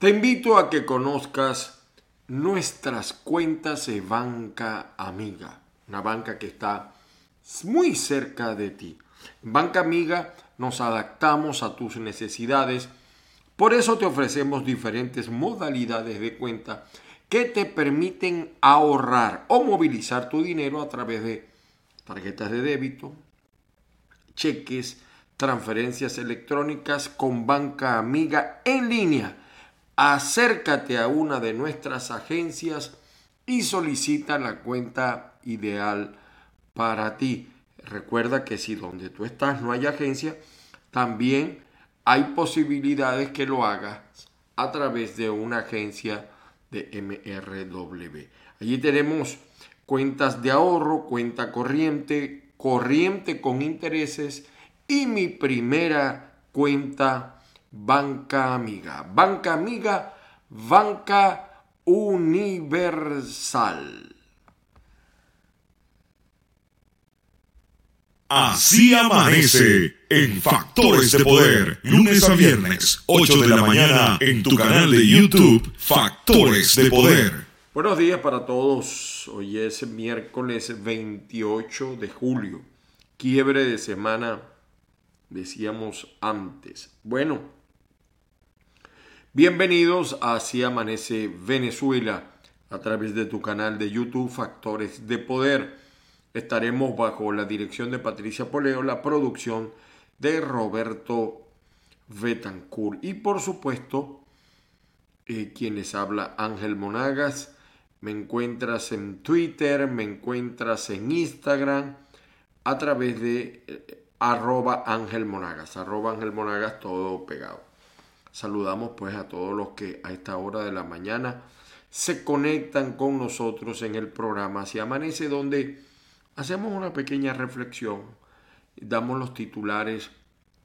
Te invito a que conozcas nuestras cuentas de banca amiga, una banca que está muy cerca de ti. Banca amiga nos adaptamos a tus necesidades, por eso te ofrecemos diferentes modalidades de cuenta que te permiten ahorrar o movilizar tu dinero a través de tarjetas de débito, cheques, transferencias electrónicas con banca amiga en línea acércate a una de nuestras agencias y solicita la cuenta ideal para ti. Recuerda que si donde tú estás no hay agencia, también hay posibilidades que lo hagas a través de una agencia de MRW. Allí tenemos cuentas de ahorro, cuenta corriente, corriente con intereses y mi primera cuenta Banca Amiga. Banca Amiga, Banca Universal. Así amanece en Factores de Poder, lunes a viernes, 8 de la mañana, en tu canal de YouTube, Factores de Poder. Buenos días para todos. Hoy es miércoles 28 de julio, quiebre de semana, decíamos antes. Bueno, Bienvenidos a Así Amanece Venezuela a través de tu canal de YouTube Factores de Poder. Estaremos bajo la dirección de Patricia Poleo, la producción de Roberto Betancourt y por supuesto eh, quienes habla Ángel Monagas. Me encuentras en Twitter, me encuentras en Instagram a través de eh, arroba Ángel Monagas, arroba Ángel Monagas todo pegado. Saludamos pues a todos los que a esta hora de la mañana se conectan con nosotros en el programa Si Amanece, donde hacemos una pequeña reflexión, damos los titulares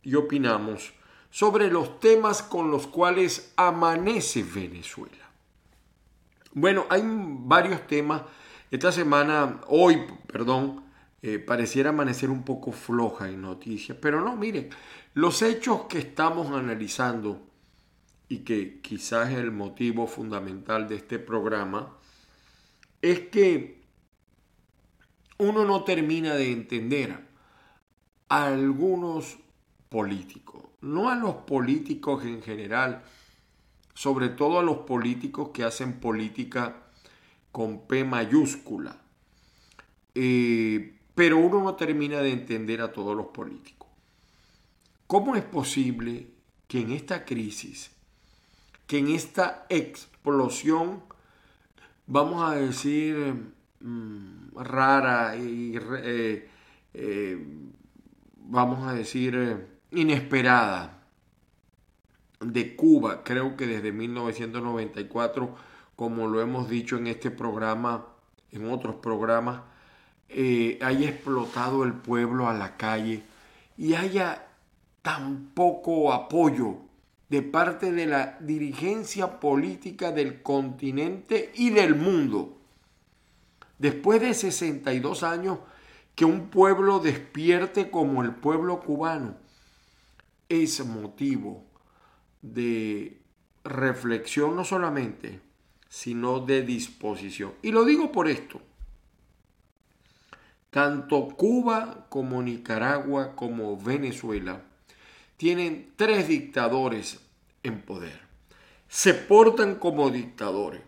y opinamos sobre los temas con los cuales amanece Venezuela. Bueno, hay varios temas. Esta semana, hoy, perdón, eh, pareciera amanecer un poco floja en noticias, pero no, miren, los hechos que estamos analizando y que quizás el motivo fundamental de este programa, es que uno no termina de entender a algunos políticos, no a los políticos en general, sobre todo a los políticos que hacen política con P mayúscula, eh, pero uno no termina de entender a todos los políticos. ¿Cómo es posible que en esta crisis que en esta explosión, vamos a decir, mm, rara y, eh, eh, vamos a decir, eh, inesperada de Cuba, creo que desde 1994, como lo hemos dicho en este programa, en otros programas, haya explotado el pueblo a la calle y haya tan poco apoyo de parte de la dirigencia política del continente y del mundo. Después de 62 años, que un pueblo despierte como el pueblo cubano es motivo de reflexión no solamente, sino de disposición. Y lo digo por esto. Tanto Cuba como Nicaragua como Venezuela tienen tres dictadores en poder. Se portan como dictadores,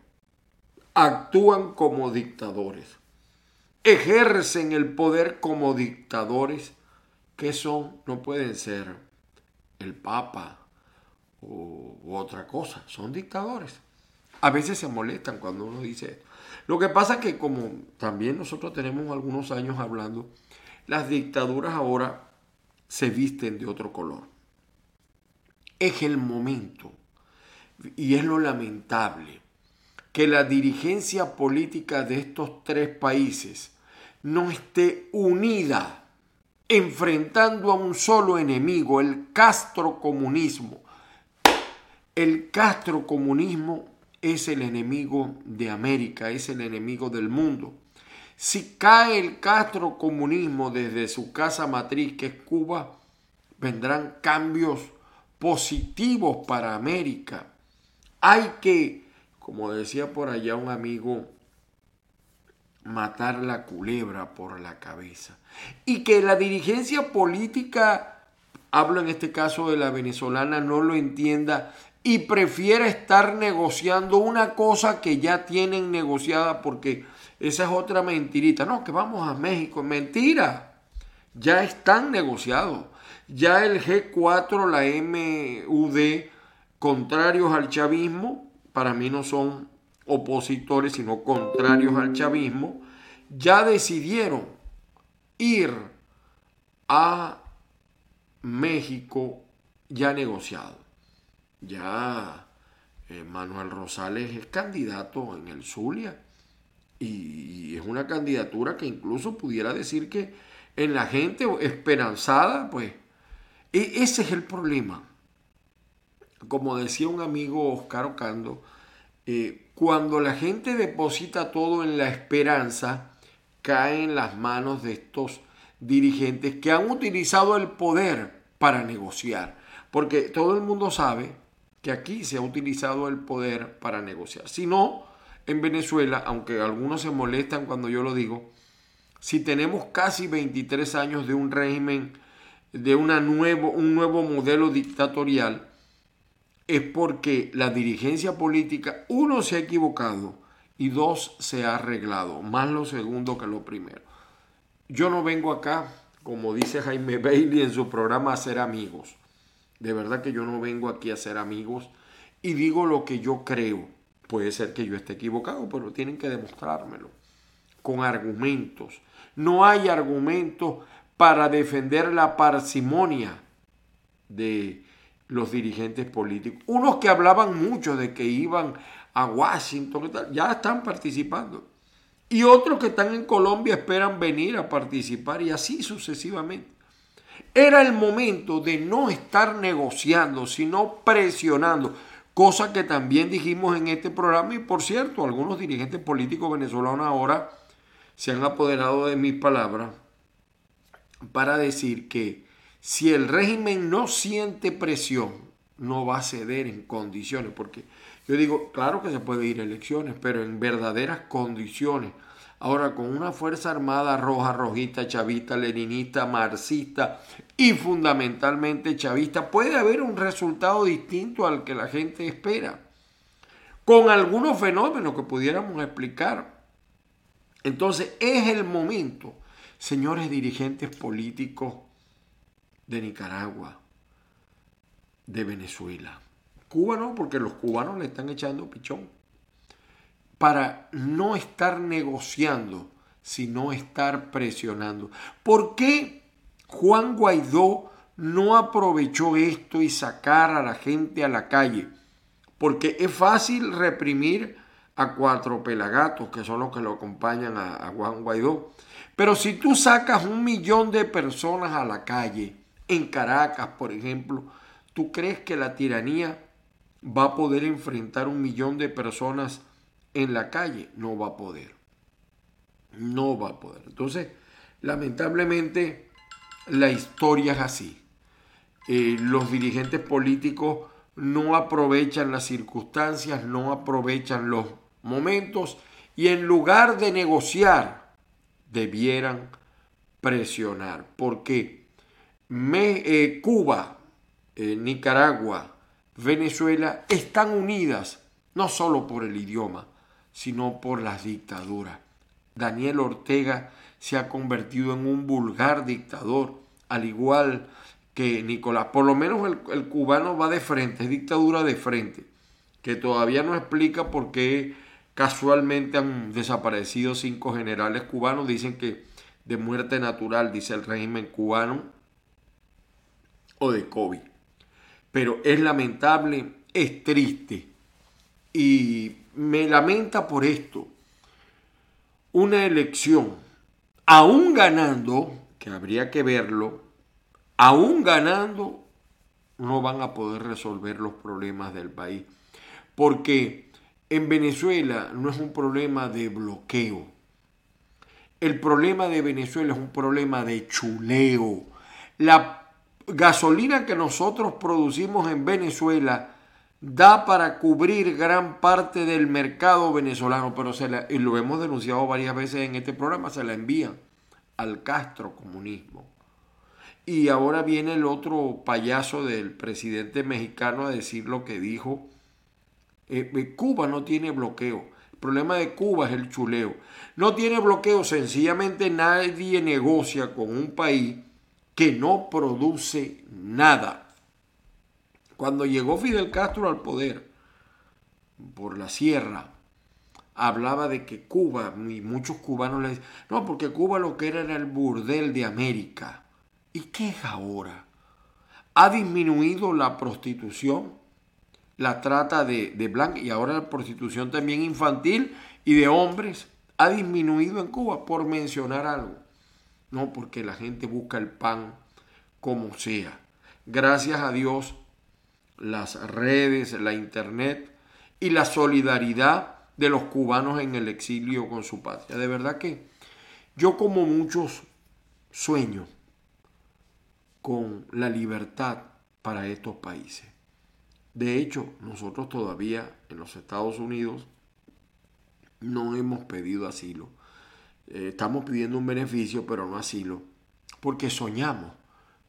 actúan como dictadores, ejercen el poder como dictadores, que son, no pueden ser el Papa o, otra cosa, son dictadores. A veces se molestan cuando uno dice esto. Lo que pasa es que como también nosotros tenemos algunos años hablando, las dictaduras ahora se visten de otro color es el momento, y es lo lamentable, que la dirigencia política de estos tres países no esté unida enfrentando a un solo enemigo, el castrocomunismo. El castrocomunismo es el enemigo de América, es el enemigo del mundo. Si cae el castrocomunismo desde su casa matriz, que es Cuba, vendrán cambios positivos para América. Hay que, como decía por allá un amigo, matar la culebra por la cabeza. Y que la dirigencia política, hablo en este caso de la venezolana, no lo entienda y prefiera estar negociando una cosa que ya tienen negociada porque esa es otra mentirita. No, que vamos a México. Mentira. Ya están negociados. Ya el G4, la MUD, contrarios al chavismo, para mí no son opositores, sino contrarios al chavismo, ya decidieron ir a México ya negociado. Ya eh, Manuel Rosales es candidato en el Zulia y, es una candidatura que incluso pudiera decir que en la gente esperanzada, pues e, ese es el problema. Como decía un amigo Oscar Ocando, eh, cuando la gente deposita todo en la esperanza, cae en las manos de estos dirigentes que han utilizado el poder para negociar. Porque todo el mundo sabe que aquí se ha utilizado el poder para negociar. Si no, en Venezuela, aunque algunos se molestan cuando yo lo digo, si tenemos casi 23 años de un régimen, de una nuevo, un nuevo modelo dictatorial, es porque la dirigencia política, uno, se ha equivocado y dos, se ha arreglado, más lo segundo que lo primero. Yo no vengo acá, como dice Jaime Bailey en su programa, a ser amigos. De verdad que yo no vengo aquí a ser amigos y digo lo que yo creo. Puede ser que yo esté equivocado, pero tienen que demostrármelo con argumentos. No hay argumentos para defender la parsimonia de los dirigentes políticos. Unos que hablaban mucho de que iban a Washington, ya están participando. Y otros que están en Colombia esperan venir a participar y así sucesivamente. Era el momento de no estar negociando, sino presionando, cosa que también dijimos en este programa y por cierto, algunos dirigentes políticos venezolanos ahora se han apoderado de mis palabras para decir que si el régimen no siente presión, no va a ceder en condiciones, porque yo digo, claro que se puede ir a elecciones, pero en verdaderas condiciones. Ahora, con una Fuerza Armada roja, rojita, chavista, leninista, marxista y fundamentalmente chavista, puede haber un resultado distinto al que la gente espera. Con algunos fenómenos que pudiéramos explicar. Entonces, es el momento, señores dirigentes políticos de Nicaragua, de Venezuela Cuba no, porque los cubanos le están echando pichón. Para no estar negociando, sino estar presionando. ¿Por qué Juan Guaidó no aprovechó esto y sacar a la gente a la calle? Porque es fácil reprimir a cuatro pelagatos, que son los que lo acompañan a, a Juan Guaidó. Pero si tú sacas un millón de personas a la calle, en Caracas, por ejemplo, ¿tú crees que la tiranía va a poder enfrentar un millón de personas en la calle. No va a poder. No va a poder. Entonces, lamentablemente, la historia es así. Eh, los dirigentes políticos no aprovechan las circunstancias, no aprovechan los momentos y en lugar de negociar, debieran presionar. Porque eh, Cuba, eh, Nicaragua, Venezuela están unidas no solo por el idioma, sino por las dictaduras. Daniel Ortega se ha convertido en un vulgar dictador, al igual que Nicolás. Por lo menos el, cubano va de frente, es dictadura de frente, que todavía no explica por qué casualmente han desaparecido cinco generales cubanos. Dicen que de muerte natural, dice el régimen cubano, o de COVID pero es lamentable, es triste y me lamenta por esto. Una elección, aún ganando, que habría que verlo, aún ganando, no van a poder resolver los problemas del país. Porque en Venezuela no es un problema de bloqueo. El problema de Venezuela es un problema de chuleo. La gasolina que nosotros producimos en Venezuela da para cubrir gran parte del mercado venezolano, pero se y lo hemos denunciado varias veces en este programa, se la envían al Castro comunismo. Y ahora viene el otro payaso del presidente mexicano a decir lo que dijo. Eh, eh, Cuba no tiene bloqueo. El problema de Cuba es el chuleo. No tiene bloqueo, sencillamente nadie negocia con un país que no produce nada. Cuando llegó Fidel Castro al poder por la sierra, hablaba de que Cuba, y muchos cubanos le decían, no, porque Cuba lo que era era el burdel de América. ¿Y qué es ahora? Ha disminuido la prostitución, la trata de, de blancos y ahora la prostitución también infantil y de hombres ha disminuido en Cuba, por mencionar algo. No, porque la gente busca el pan como sea. Gracias a Dios las redes, la internet y la solidaridad de los cubanos en el exilio con su patria. De verdad que yo como muchos sueño con la libertad para estos países. De hecho, nosotros todavía en los Estados Unidos no hemos pedido asilo. Eh, estamos pidiendo un beneficio, pero no asilo, porque soñamos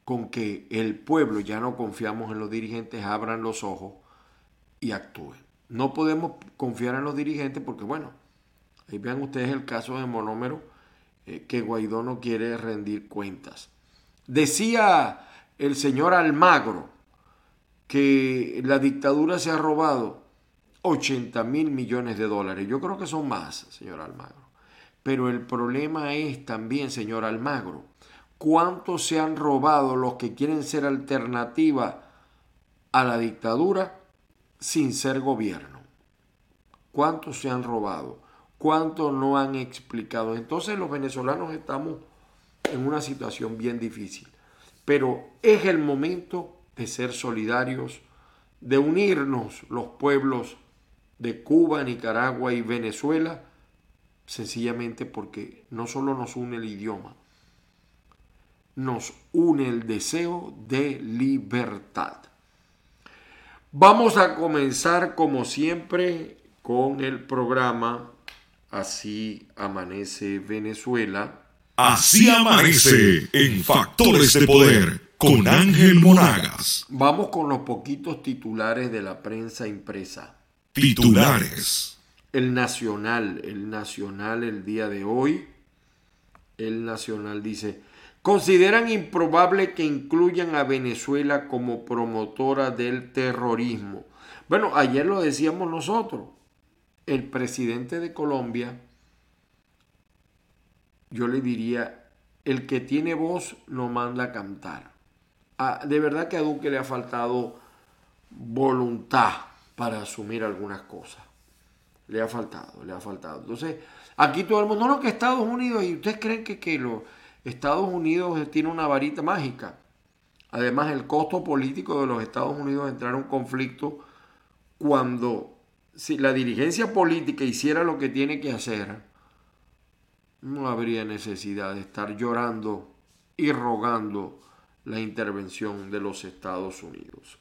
con que el pueblo, ya no confiamos en los dirigentes, abran los ojos y actúen. No podemos confiar en los dirigentes porque, bueno, ahí vean ustedes el caso de Monómero, eh, que Guaidó no quiere rendir cuentas. Decía el señor Almagro que la dictadura se ha robado 80 mil millones de dólares. Yo creo que son más, señor Almagro. Pero el problema es también, señor Almagro, cuántos se han robado los que quieren ser alternativa a la dictadura sin ser gobierno. ¿Cuántos se han robado? ¿Cuántos no han explicado? Entonces los venezolanos estamos en una situación bien difícil. Pero es el momento de ser solidarios, de unirnos los pueblos de Cuba, Nicaragua y Venezuela, sencillamente porque no solo nos une el idioma, nos une el deseo de libertad. Vamos a comenzar como siempre con el programa Así amanece Venezuela. Así amanece en Factores de Poder con Ángel Monagas. Vamos con los poquitos titulares de la prensa impresa. Titulares. El Nacional, el Nacional el día de hoy. El Nacional dice, Consideran improbable que incluyan a Venezuela como promotora del terrorismo. Bueno, ayer lo decíamos nosotros. El presidente de Colombia, yo le diría, el que tiene voz no manda a cantar. Ah, de verdad que a Duque le ha faltado voluntad para asumir algunas cosas. Le ha faltado, le ha faltado. Entonces, aquí todo el mundo, no, que Estados Unidos, y ustedes creen que, que lo Estados Unidos tiene una varita mágica. Además, el costo político de los Estados Unidos entrar en un conflicto cuando si la dirigencia política hiciera lo que tiene que hacer, no habría necesidad de estar llorando y rogando la intervención de los Estados Unidos.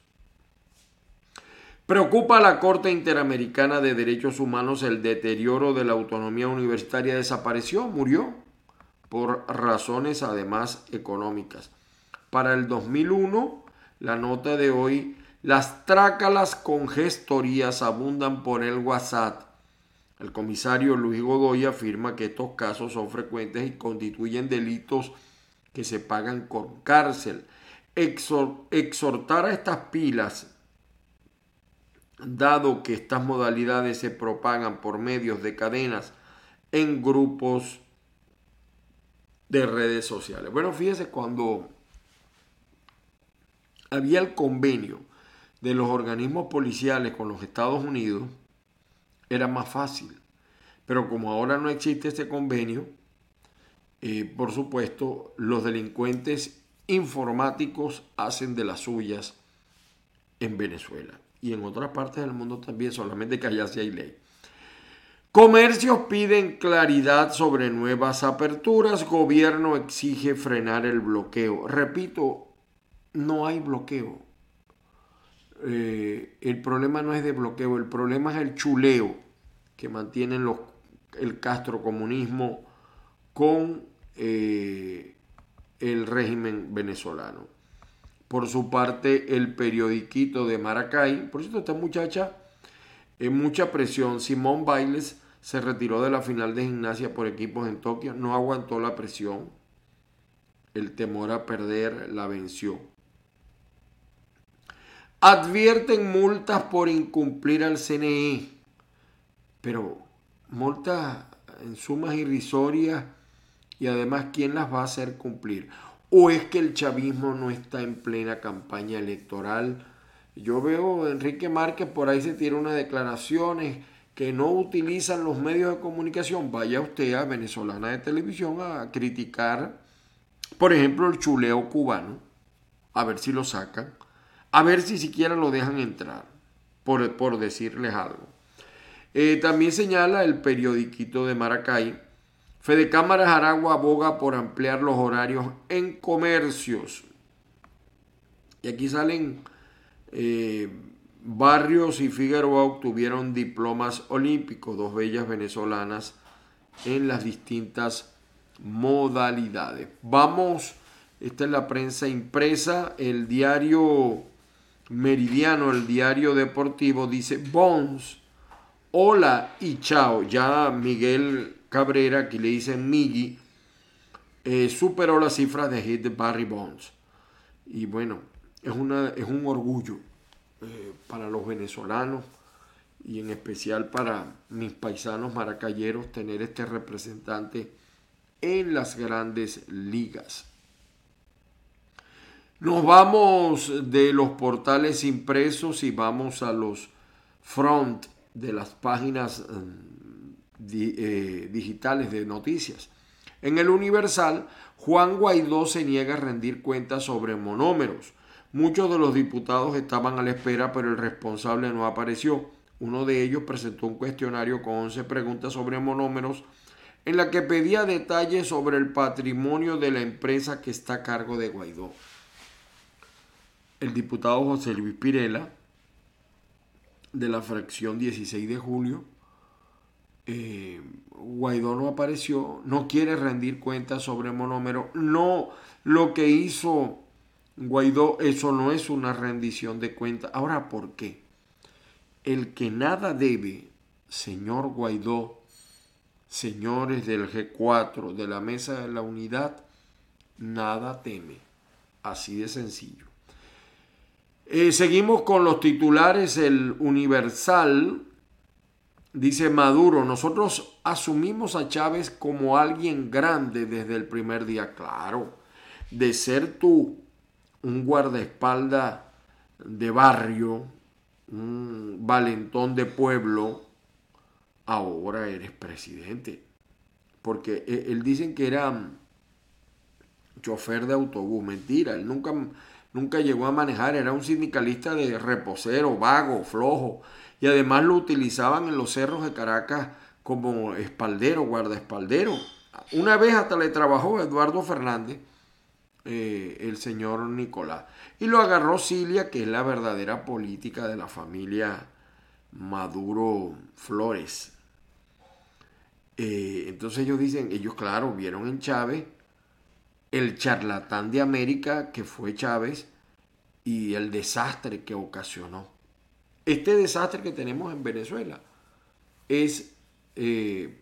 Preocupa a la Corte Interamericana de Derechos Humanos el deterioro de la autonomía universitaria. Desapareció, murió por razones además económicas. Para el 2001, la nota de hoy, las trácalas con gestorías abundan por el WhatsApp. El comisario Luis Godoy afirma que estos casos son frecuentes y constituyen delitos que se pagan con cárcel. exhortar a estas pilas, dado que estas modalidades se propagan por medios de cadenas en grupos de redes sociales. Bueno, fíjese, cuando había el convenio de los organismos policiales con los Estados Unidos, era más fácil. Pero como ahora no existe este convenio, eh, por supuesto, los delincuentes informáticos hacen de las suyas en Venezuela y en otras partes del mundo también, solamente que allá sí hay ley. Comercios piden claridad sobre nuevas aperturas. Gobierno exige frenar el bloqueo. Repito, no hay bloqueo. eh, el problema no es de bloqueo, el problema es el chuleo que mantienen los, el castrocomunismo con eh, el régimen venezolano. Por su parte, el periodiquito de Maracay, por cierto, esta muchacha en mucha presión, Simón Bailes se retiró de la final de gimnasia por equipos en Tokio, no aguantó la presión, el temor a perder la venció. Advierten multas por incumplir al CNE, pero multas en sumas irrisorias y además quién las va a hacer cumplir. ¿O es que el chavismo no está en plena campaña electoral? Yo veo a Enrique Márquez por ahí se tira unas declaraciones que no utilizan los medios de comunicación. Vaya usted a Venezolana de Televisión a criticar, por ejemplo, el chuleo cubano, a ver si lo sacan a ver si siquiera lo dejan entrar, por, por decirles algo. Eh, también señala el periodiquito de Maracay, Fede Cámaras Aragua aboga por ampliar los horarios en comercios. Y aquí salen eh, Barrios y Figueroa obtuvieron diplomas olímpicos, dos bellas venezolanas en las distintas modalidades. Vamos, esta es la prensa impresa, el diario Meridiano, el diario deportivo, dice Bones, hola y chao. Ya Miguel Cabrera, aquí le dicen Miggy, eh, superó las cifras de hit de Barry Bones. Y bueno, es, una, es un orgullo eh, para los venezolanos y en especial para mis paisanos maracayeros tener este representante en las grandes ligas. Nos vamos de los portales impresos y vamos a los front de las páginas eh, digitales de noticias. En el Universal, Juan Guaidó se niega a rendir cuentas sobre monómeros. Muchos de los diputados estaban a la espera, pero el responsable no apareció. Uno de ellos presentó un cuestionario con 11 preguntas sobre monómeros en la que pedía detalles sobre el patrimonio de la empresa que está a cargo de Guaidó el diputado José Luis Pirela, de la fracción 16 de julio, eh, Guaidó no apareció, no quiere rendir cuentas sobre monómero, no, lo que hizo Guaidó, eso no es una rendición de cuentas. Ahora, ¿por qué? El que nada debe, señor Guaidó, señores del G4, de la Mesa de la Unidad, nada teme. Así de sencillo. Eh, seguimos con los titulares. El Universal dice Maduro, nosotros asumimos a Chávez como alguien grande desde el primer día. Claro, de ser tú un guardaespaldas de barrio, un valentón de pueblo, ahora eres presidente. Porque eh, él dicen que era chofer de autobús. Mentira, él nunca nunca llegó a manejar, era un sindicalista de reposero, vago, flojo, y además lo utilizaban en los cerros de Caracas como espaldero, guardaespaldero. Una vez hasta le trabajó Eduardo Fernández, eh, el señor Nicolás, y lo agarró Cilia, que es la verdadera política de la familia Maduro Flores. Eh, entonces ellos dicen, ellos claro, vieron en Chávez el charlatán de América que fue Chávez y el desastre que ocasionó. Este desastre que tenemos en Venezuela es eh,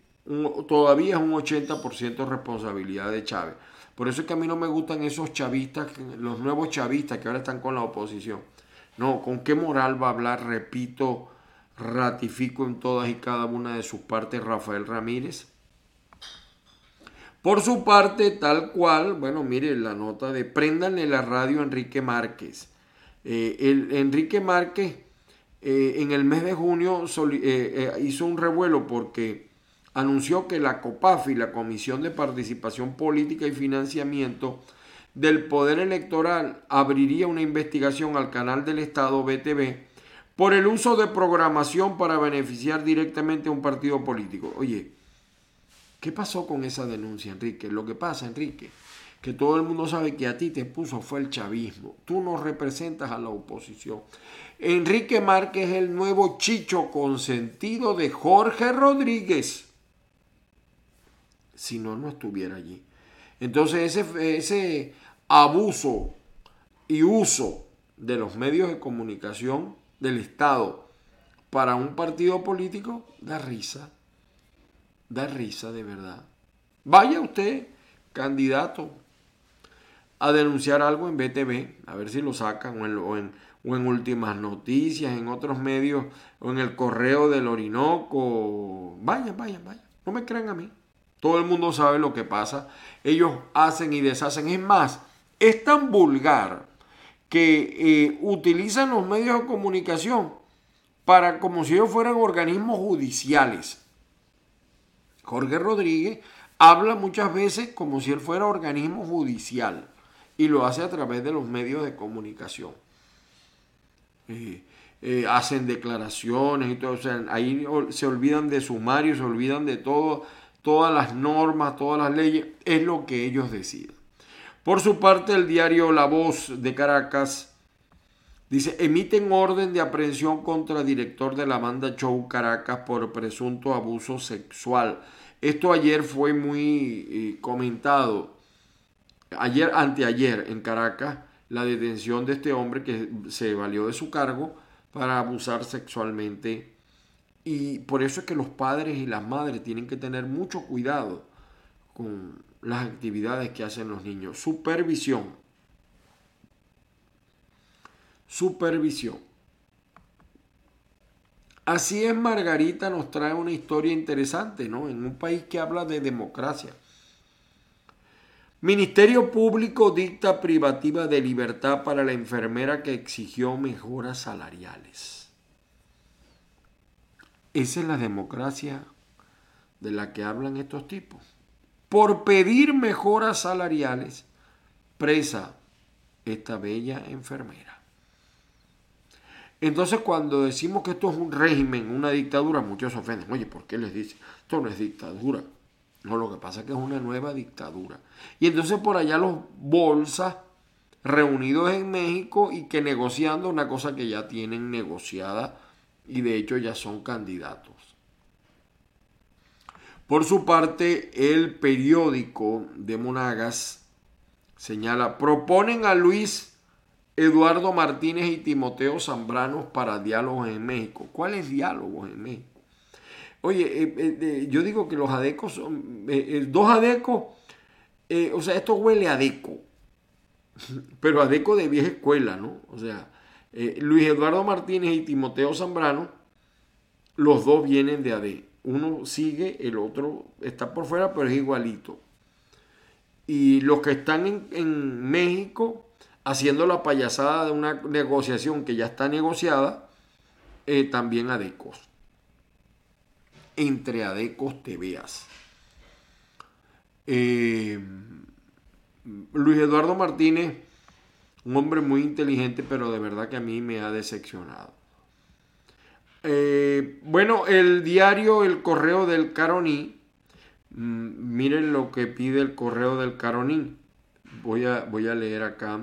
todavía es un 80% responsabilidad de Chávez. Por eso es que a mí no me gustan esos chavistas, los nuevos chavistas que ahora están con la oposición. No, ¿con qué moral va a hablar? Repito, ratifico en todas y cada una de sus partes Rafael Ramírez. Por su parte, tal cual, bueno, mire la nota de Préndanle la radio Enrique Márquez. Eh, el, Enrique Márquez eh, en el mes de junio eh, hizo un revuelo porque anunció que la COPAFI, la Comisión de Participación Política y Financiamiento del Poder Electoral, abriría una investigación al canal del Estado BTV por el uso de programación para beneficiar directamente a un partido político. Oye, ¿Qué pasó con esa denuncia, Enrique? Lo que pasa, Enrique, que todo el mundo sabe que a ti te puso fue el chavismo. Tú no representas a la oposición. Enrique Márquez es el nuevo chicho consentido de Jorge Rodríguez. Si no, no estuviera allí. Entonces ese, ese abuso y uso de los medios de comunicación del Estado para un partido político da risa. Da risa de verdad. Vaya usted, candidato, a denunciar algo en BTV, a ver si lo sacan, o en, o en, Últimas Noticias, en otros medios, o en el correo del Orinoco. Vaya, vaya, vaya. No me crean a mí. Todo el mundo sabe lo que pasa. Ellos hacen y deshacen. Es más, es tan vulgar que eh, utilizan los medios de comunicación para como si ellos fueran organismos judiciales. Jorge Rodríguez habla muchas veces como si él fuera organismo judicial y lo hace a través de los medios de comunicación. Eh, eh, hacen declaraciones y todo, ahí se olvidan de sumario, se olvidan de todo, todas las normas, todas las leyes, es lo que ellos deciden. Por su parte, el diario La Voz de Caracas dice, emiten orden de aprehensión contra el director de la banda Show Caracas por presunto abuso sexual. Esto ayer fue muy eh, comentado ayer, anteayer en Caracas, la detención de este hombre que se valió de su cargo para abusar sexualmente. Y por eso es que los padres y las madres tienen que tener mucho cuidado con las actividades que hacen los niños. Supervisión. Supervisión. Así es, Margarita nos trae una historia interesante, ¿no? En un país que habla de democracia. Ministerio Público dicta privativa de libertad para la enfermera que exigió mejoras salariales. Esa es la democracia de la que hablan estos tipos. Por pedir mejoras salariales, presa esta bella enfermera. Entonces cuando decimos que esto es un régimen, una dictadura, muchos se ofenden. Oye, ¿por qué les dice? Esto no es dictadura. No, lo que pasa es que es una nueva dictadura. Y entonces por allá los bolsas reunidos en México y que negociando una cosa que ya tienen negociada y de hecho ya son candidatos. Por su parte, el periódico de Monagas señala, proponen a Luis Eduardo Martínez y Timoteo Zambrano para diálogos en México. ¿Cuáles diálogos en México? Oye, eh, eh, yo digo que los adecos son, eh, dos adecos, o sea, esto huele a adeco, pero adeco de vieja escuela, ¿no? O sea, Luis Eduardo Martínez y Timoteo Zambrano, los dos vienen de ADE. Uno sigue, el otro está por fuera, pero es igualito. Y los que están en, en México haciendo la payasada de una negociación que ya está negociada, también adecos entre adecos te veas. Eh, Luis Eduardo Martínez, un hombre muy inteligente, pero de verdad que a mí me ha decepcionado. Eh, bueno, el diario El Correo del Caroní, mm, miren lo que pide el Correo del Caroní. Voy a, voy a leer acá.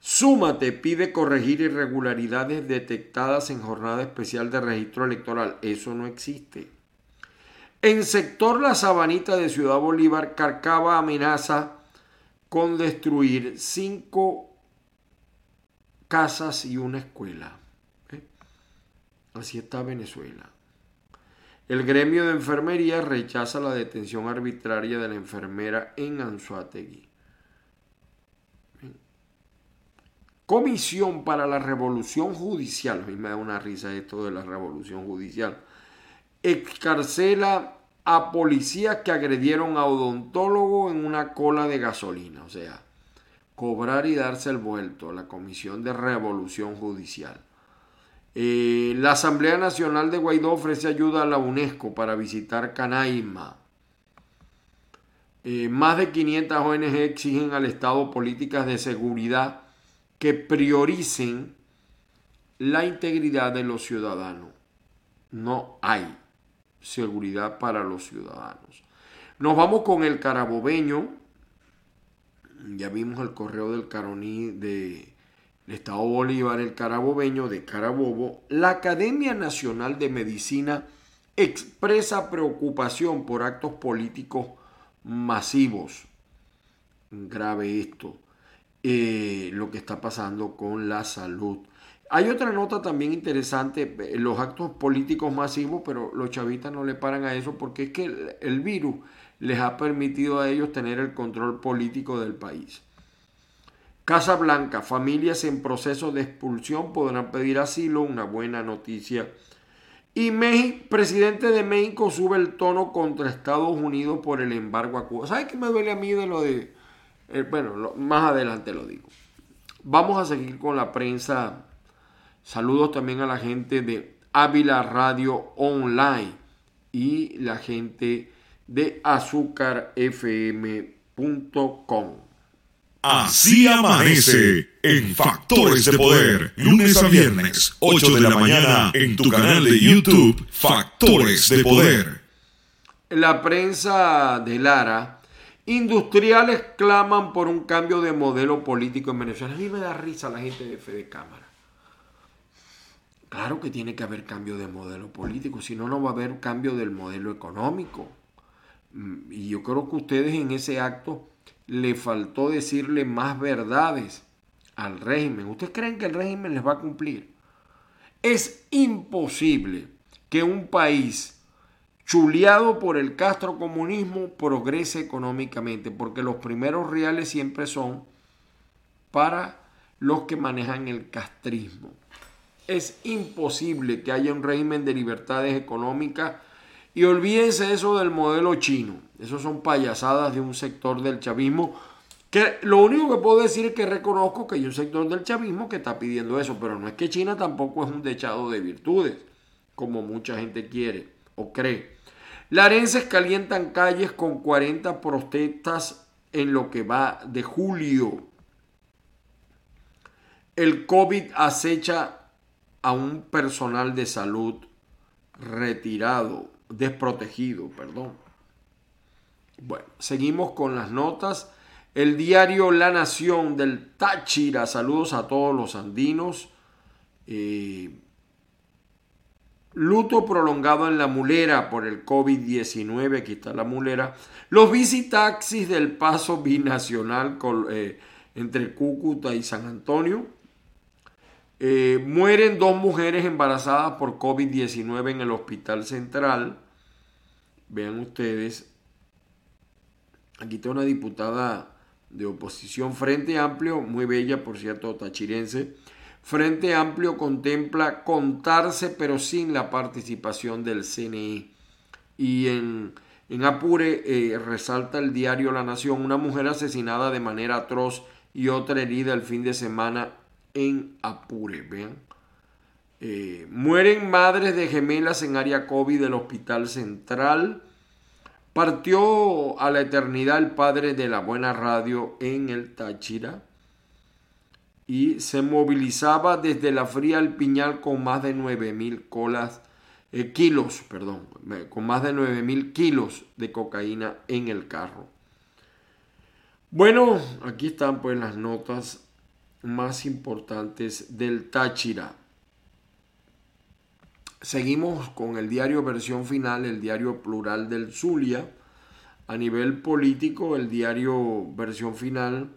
Súmate pide corregir irregularidades detectadas en jornada especial de registro electoral. Eso no existe. En sector La Sabanita de Ciudad Bolívar, Carcaba amenaza con destruir cinco casas y una escuela. ¿Eh? Así está Venezuela. El gremio de enfermería rechaza la detención arbitraria de la enfermera en Anzuategui. Comisión para la Revolución Judicial, a mí me da una risa esto de la Revolución Judicial, excarcela a policías que agredieron a odontólogo en una cola de gasolina, o sea, cobrar y darse el vuelto, la Comisión de Revolución Judicial. Eh, la Asamblea Nacional de Guaidó ofrece ayuda a la UNESCO para visitar Canaima. Eh, más de 500 ONG exigen al Estado políticas de seguridad que prioricen la integridad de los ciudadanos. No hay seguridad para los ciudadanos. Nos vamos con el carabobeño. Ya vimos el correo del Caroní de Estado Bolívar, el carabobeño de Carabobo. La Academia Nacional de Medicina expresa preocupación por actos políticos masivos. Grave esto. Eh, lo que está pasando con la salud. Hay otra nota también interesante, eh, los actos políticos masivos, pero los chavistas no le paran a eso porque es que el, virus les ha permitido a ellos tener el control político del país. Casa Blanca, familias en proceso de expulsión podrán pedir asilo, una buena noticia. Y México, presidente de México sube el tono contra Estados Unidos por el embargo a Cuba. ¿Sabes qué me duele a mí de lo de eh, bueno, más adelante lo digo. Vamos a seguir con la prensa. Saludos también a la gente de Ávila Radio Online y la gente de azúcarfm.com. Así amanece en Factores de Poder, lunes a viernes, 8 de la mañana, en tu canal de YouTube, Factores de Poder. La prensa de Lara Industriales claman por un cambio de modelo político en Venezuela. A mí me da risa la gente de Fede Cámara. Claro que tiene que haber cambio de modelo político, si no, no va a haber cambio del modelo económico. Mm, y yo creo que ustedes en ese acto le faltó decirle más verdades al régimen. ¿Ustedes creen que el régimen les va a cumplir? Es imposible que un país chuleado por el Castro comunismo, progrese económicamente, porque los primeros reales siempre son para los que manejan el castrismo. Es imposible que haya un régimen de libertades económicas y olvídense eso del modelo chino. Eso son payasadas de un sector del chavismo que lo único que puedo decir es que reconozco que hay un sector del chavismo que está pidiendo eso, pero no es que China tampoco es un dechado de virtudes, como mucha gente quiere o cree. Larenses calientan calles con 40 protestas en lo que va de julio. El COVID acecha a un personal de salud retirado, desprotegido, perdón. Bueno, seguimos con las notas. El diario La Nación del Táchira, saludos a todos los andinos. Eh, Luto prolongado en la mulera por el COVID-19, aquí está la mulera. Los visitaxis del paso binacional eh, entre Cúcuta y San Antonio. Eh, mueren dos mujeres embarazadas por COVID-19 en el hospital central. Vean ustedes. Aquí está una diputada de oposición Frente Amplio, muy bella, por cierto, tachirense Frente Amplio contempla contarse pero sin la participación del CNE. Y en, Apure eh, resalta el diario La Nación, una mujer asesinada de manera atroz y otra herida el fin de semana en Apure. Vean. Eh, mueren madres de gemelas en área COVID del Hospital Central. Partió a la eternidad el padre de la buena radio en el Táchira y se movilizaba desde la fría al Piñal con más de 9.000 colas, eh, kilos, perdón, con más de 9.000 kilos de cocaína en el carro. Bueno, aquí están pues las notas más importantes del Táchira. Seguimos con el diario versión final, el diario plural del Zulia. A nivel político, el diario versión final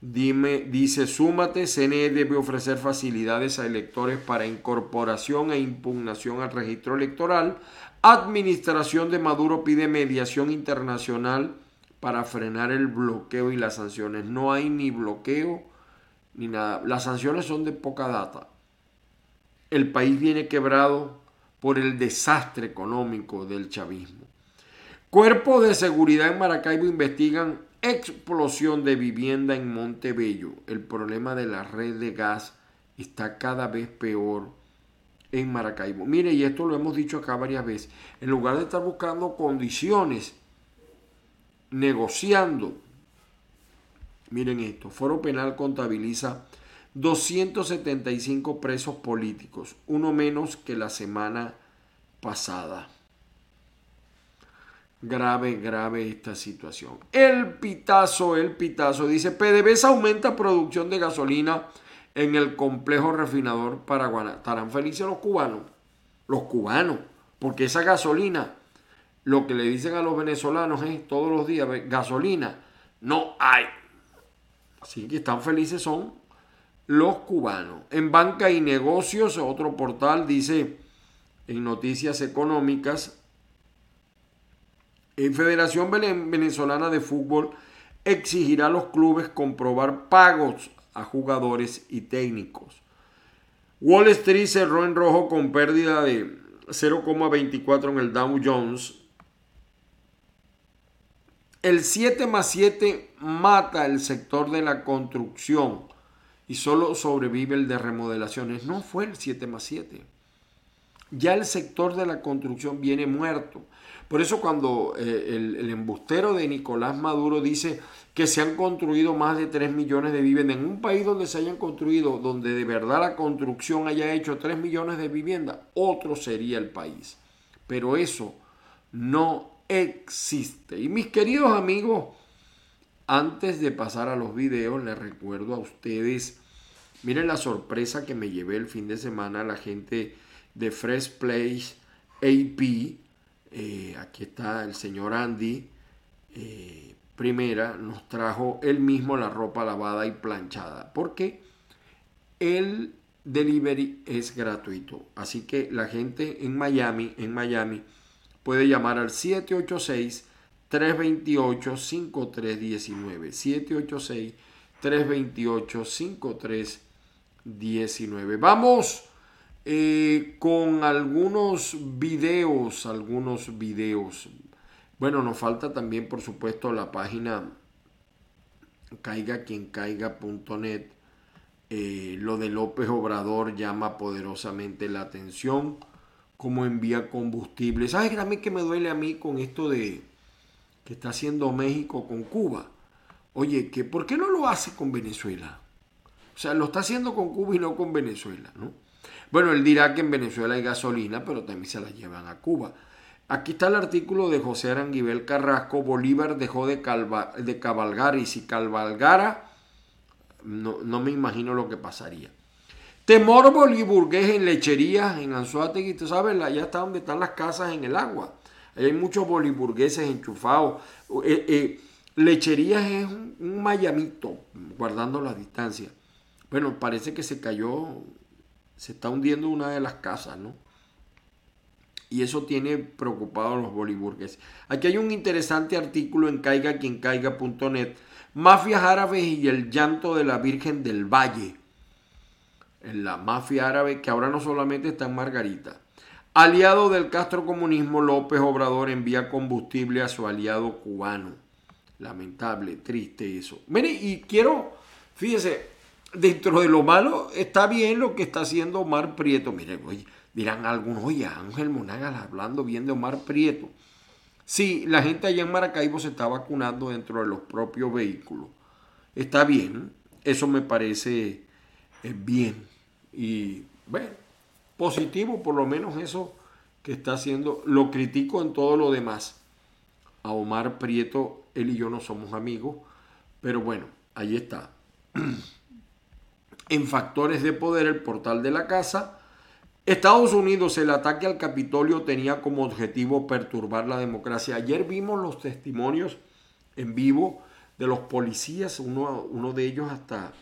Dime, dice, súmate, CNE debe ofrecer facilidades a electores para incorporación e impugnación al registro electoral. Administración de Maduro pide mediación internacional para frenar el bloqueo y las sanciones. No hay ni bloqueo ni nada. Las sanciones son de poca data. El país viene quebrado por el desastre económico del chavismo. Cuerpos de seguridad en Maracaibo investigan explosión de vivienda en Montebello. El problema de la red de gas está cada vez peor en Maracaibo. Mire, y esto lo hemos dicho acá varias veces, en lugar de estar buscando condiciones, negociando, miren esto, Foro Penal contabiliza 275 presos políticos, uno menos que la semana pasada. Grave, grave esta situación. El pitazo, el pitazo, dice, PDVSA aumenta producción de gasolina en el complejo refinador paraguano. Estarán felices los cubanos, los cubanos, porque esa gasolina, lo que le dicen a los venezolanos es todos los días, gasolina, no hay. Así que están felices son los cubanos. En Banca y Negocios, otro portal dice en Noticias Económicas, en Federación Venezolana de Fútbol exigirá a los clubes comprobar pagos a jugadores y técnicos. Wall Street cerró en rojo con pérdida de 0,24 en el Dow Jones. El 7 más 7 mata el sector de la construcción y solo sobrevive el de remodelaciones. No fue el 7 más 7. Ya el sector de la construcción viene muerto. Por eso cuando eh, el, embustero de Nicolás Maduro dice que se han construido más de 3 millones de viviendas, en un país donde se hayan construido, donde de verdad la construcción haya hecho 3 millones de viviendas, otro sería el país. Pero eso no existe. Y mis queridos amigos, antes de pasar a los videos, les recuerdo a ustedes, miren la sorpresa que me llevé el fin de semana la gente de Fresh Place AP eh, aquí está el señor Andy. Eh, primera nos trajo él mismo la ropa lavada y planchada. Porque el delivery es gratuito. Así que la gente en Miami, en Miami, puede llamar al 786 328 5319. 786 328 5319. Vamos eh, con algunos videos, algunos videos. Bueno, nos falta también, por supuesto, la página caiga quien. Eh, lo de López Obrador llama poderosamente la atención. Cómo envía combustible. ¿Sabes también que me duele a mí con esto de que está haciendo México con Cuba? Oye, que ¿por qué no lo hace con Venezuela? O sea, lo está haciendo con Cuba y no con Venezuela, ¿no? Bueno, él dirá que en Venezuela hay gasolina, pero también se la llevan a Cuba. Aquí está el artículo de José Aranguibel Carrasco. Bolívar dejó de, de cabalgar y si cabalgara, no, no, me imagino lo que pasaría. Temor boliburgués en lecherías, en Anzuategui, tú sabes, allá está donde están las casas en el agua. hay muchos boliburgueses enchufados. Eh, eh, lecherías es un, un mayamito, guardando la distancia. Bueno, parece que se cayó se está hundiendo una de las casas, ¿no? Y eso tiene preocupado a los boliburgueses. Aquí hay un interesante artículo en caigaquiencaiga.net. Mafias árabes y el llanto de la Virgen del Valle. En la mafia árabe que ahora no solamente está en Margarita. Aliado del Castro Comunismo, López Obrador envía combustible a su aliado cubano. Lamentable, triste eso. Mire, y quiero, fíjese, dentro de lo malo está bien lo que está haciendo Omar Prieto. Miren, oye, dirán algunos, oye, Ángel Monagas hablando bien de Omar Prieto. Sí, la gente allá en Maracaibo se está vacunando dentro de los propios vehículos. Está bien, eso me parece eh, bien. Y bueno, positivo por lo menos eso que está haciendo. Lo critico en todo lo demás. A Omar Prieto, él y yo no somos amigos, pero bueno, ahí está. en Factores de Poder, el portal de la casa. Estados Unidos, el ataque al Capitolio tenía como objetivo perturbar la democracia. Ayer vimos los testimonios en vivo de los policías, uno, uno de ellos hasta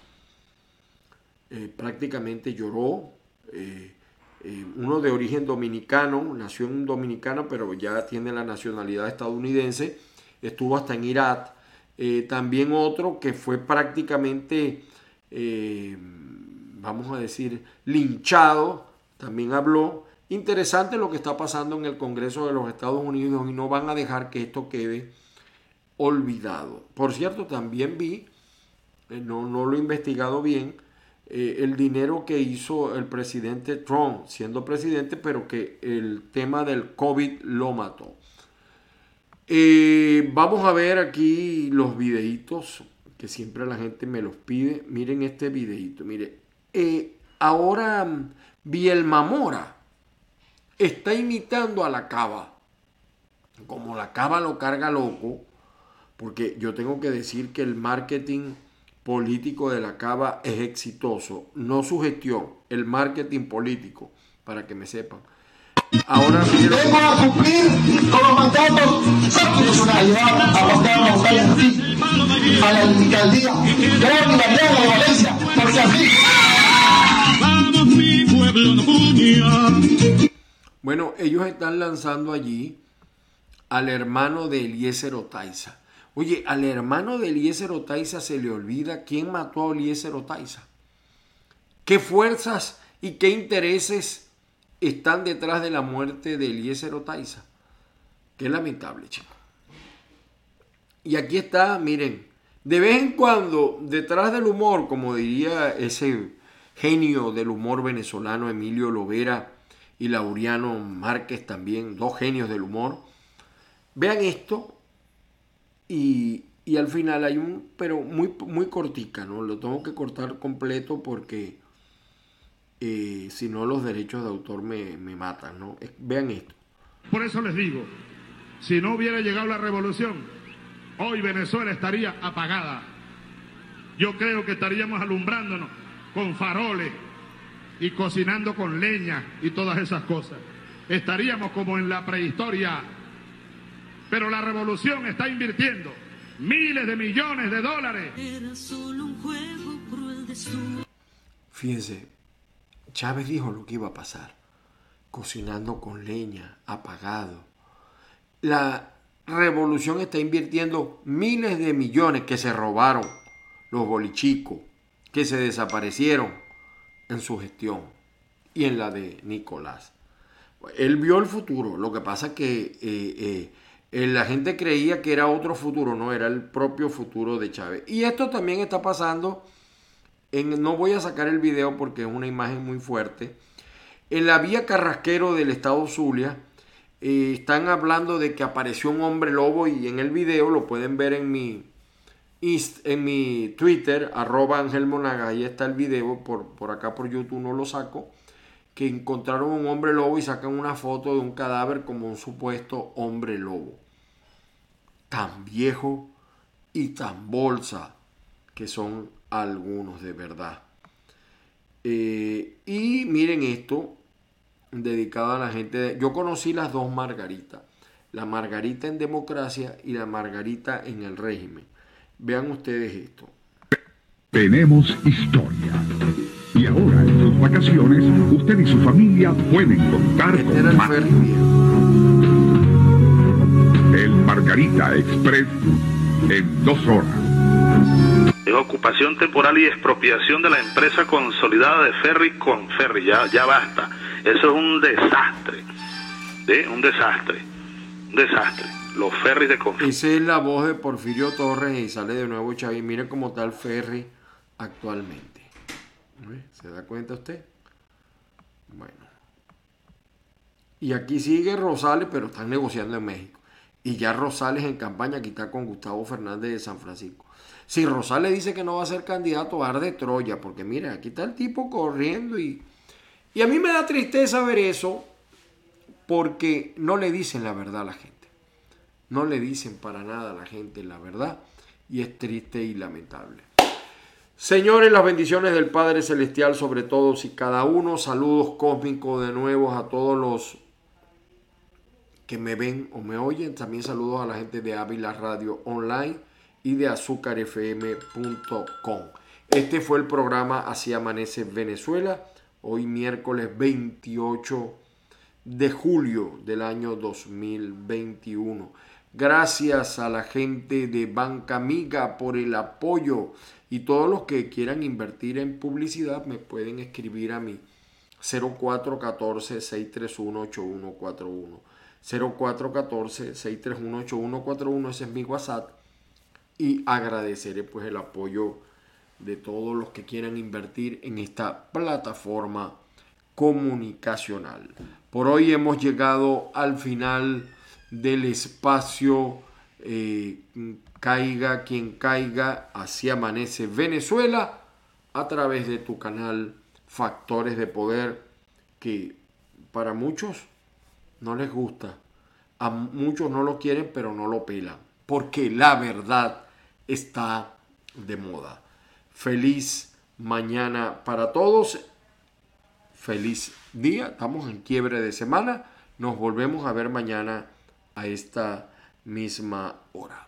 eh, prácticamente lloró. Eh, eh, uno de origen dominicano, nació en Dominicana, pero ya tiene la nacionalidad estadounidense, estuvo hasta en Irak. también otro que fue prácticamente eh, vamos a decir, linchado, también habló. Interesante lo que está pasando en el Congreso de los Estados Unidos y no van a dejar que esto quede olvidado. Por cierto, también vi, eh, no, no lo he investigado bien, eh, el dinero que hizo el presidente Trump siendo presidente, pero que el tema del COVID lo mató. vamos a ver aquí los videitos que siempre la gente me los pide. Miren este videito, mire. Eh, ahora mm, Bielma Mora está imitando a la cava. como la cava lo carga loco, porque yo tengo que decir que el marketing político de la cava es exitoso, no su gestión, el marketing político, para que me sepan. Ahora vengo a cumplir con los mandatos a la alcaldía, creo que la de Valencia, porque así. Vamos mi pueblo, Bueno, ellos están lanzando allí al hermano de Eliezer Otaiza. Oye, al hermano de Eliezer Otaiza se le olvida quién mató a Eliezer Otaiza. ¿Qué fuerzas y qué intereses están detrás de la muerte de Eliezer Otaiza? Qué lamentable, chico. Y aquí está, miren, de vez en cuando, detrás del humor, como diría ese genio del humor venezolano Emilio Lovera y Laureano Márquez también, dos genios del humor, Vean esto y, al final hay un, pero muy, muy cortica, ¿no? Lo tengo que cortar completo porque eh, si no los derechos de autor me, me matan, ¿no? Vean esto. Por eso les digo, si no hubiera llegado la revolución, hoy Venezuela estaría apagada. Yo creo que estaríamos alumbrándonos con faroles y cocinando con leña y todas esas cosas. Estaríamos como en la prehistoria pero la revolución está invirtiendo miles de millones de dólares. Era solo un juego cruel de Fíjense, Chávez dijo lo que iba a pasar, cocinando con leña, apagado. La revolución está invirtiendo miles de millones que se robaron los bolichicos, que se desaparecieron en su gestión y en la de Nicolás. Él vio el futuro, lo que pasa que eh, eh, eh, la gente creía que era otro futuro, no, era el propio futuro de Chávez. Y esto también está pasando, no voy a sacar el video porque es una imagen muy fuerte, en la vía Carrasquero del estado Zulia, están hablando de que apareció un hombre lobo y en el video lo pueden ver en mi, en mi Twitter, arroba Ángel Monaga, ahí está el video, por, por acá por YouTube no lo saco que encontraron un hombre lobo y sacan una foto de un cadáver como un supuesto hombre lobo. Tan viejo y tan bolsa que son algunos de verdad. Eh, y miren esto, dedicado a la gente. De, yo conocí las dos margaritas, la margarita en democracia y la margarita en el régimen. Vean ustedes esto. Tenemos historia. Y ahora en sus vacaciones, usted y su familia pueden contar este con más. El Margarita Express en dos horas. Ocupación temporal y expropiación de la empresa consolidada de Ferry con Ferry. Ya, ya basta. Eso es un desastre. Un desastre. Un desastre. Los ferries de Conferri. Esa es la voz de Porfirio Torres y sale de nuevo Chavi. Mire cómo está el ferry actualmente. ¿Se da cuenta usted? Bueno. Y aquí sigue Rosales, pero están negociando en México. Y ya Rosales en campaña, aquí está con Gustavo Fernández de San Francisco. Si Rosales dice que no va a ser candidato, a de Troya, porque mire, aquí está el tipo corriendo y, y a mí me da tristeza ver eso porque no le dicen la verdad a la gente. No le dicen para nada a la gente la verdad y es triste y lamentable. Señores, las bendiciones del Padre Celestial sobre todos y cada uno. Saludos cósmicos de nuevo a todos los que me ven o me oyen. También saludos a la gente de Ávila Radio Online y de azúcarfm.com. Este fue el programa Así Amanece Venezuela. Hoy miércoles 28 de julio del año 2021. Gracias a la gente de Banca Amiga por el apoyo y todos los que quieran invertir en publicidad me pueden escribir a mí 0414-631-8141. 0414-631-8141, ese es mi WhatsApp. Y agradeceré pues el apoyo de todos los que quieran invertir en esta plataforma comunicacional. Por hoy hemos llegado al final del espacio eh, caiga quien caiga, así amanece Venezuela a través de tu canal Factores de Poder que para muchos no les gusta, A muchos no lo quieren, pero no lo pelan. Porque la verdad está de moda. Feliz mañana para todos. Feliz día. Estamos en quiebre de semana. Nos volvemos a ver mañana a esta misma hora.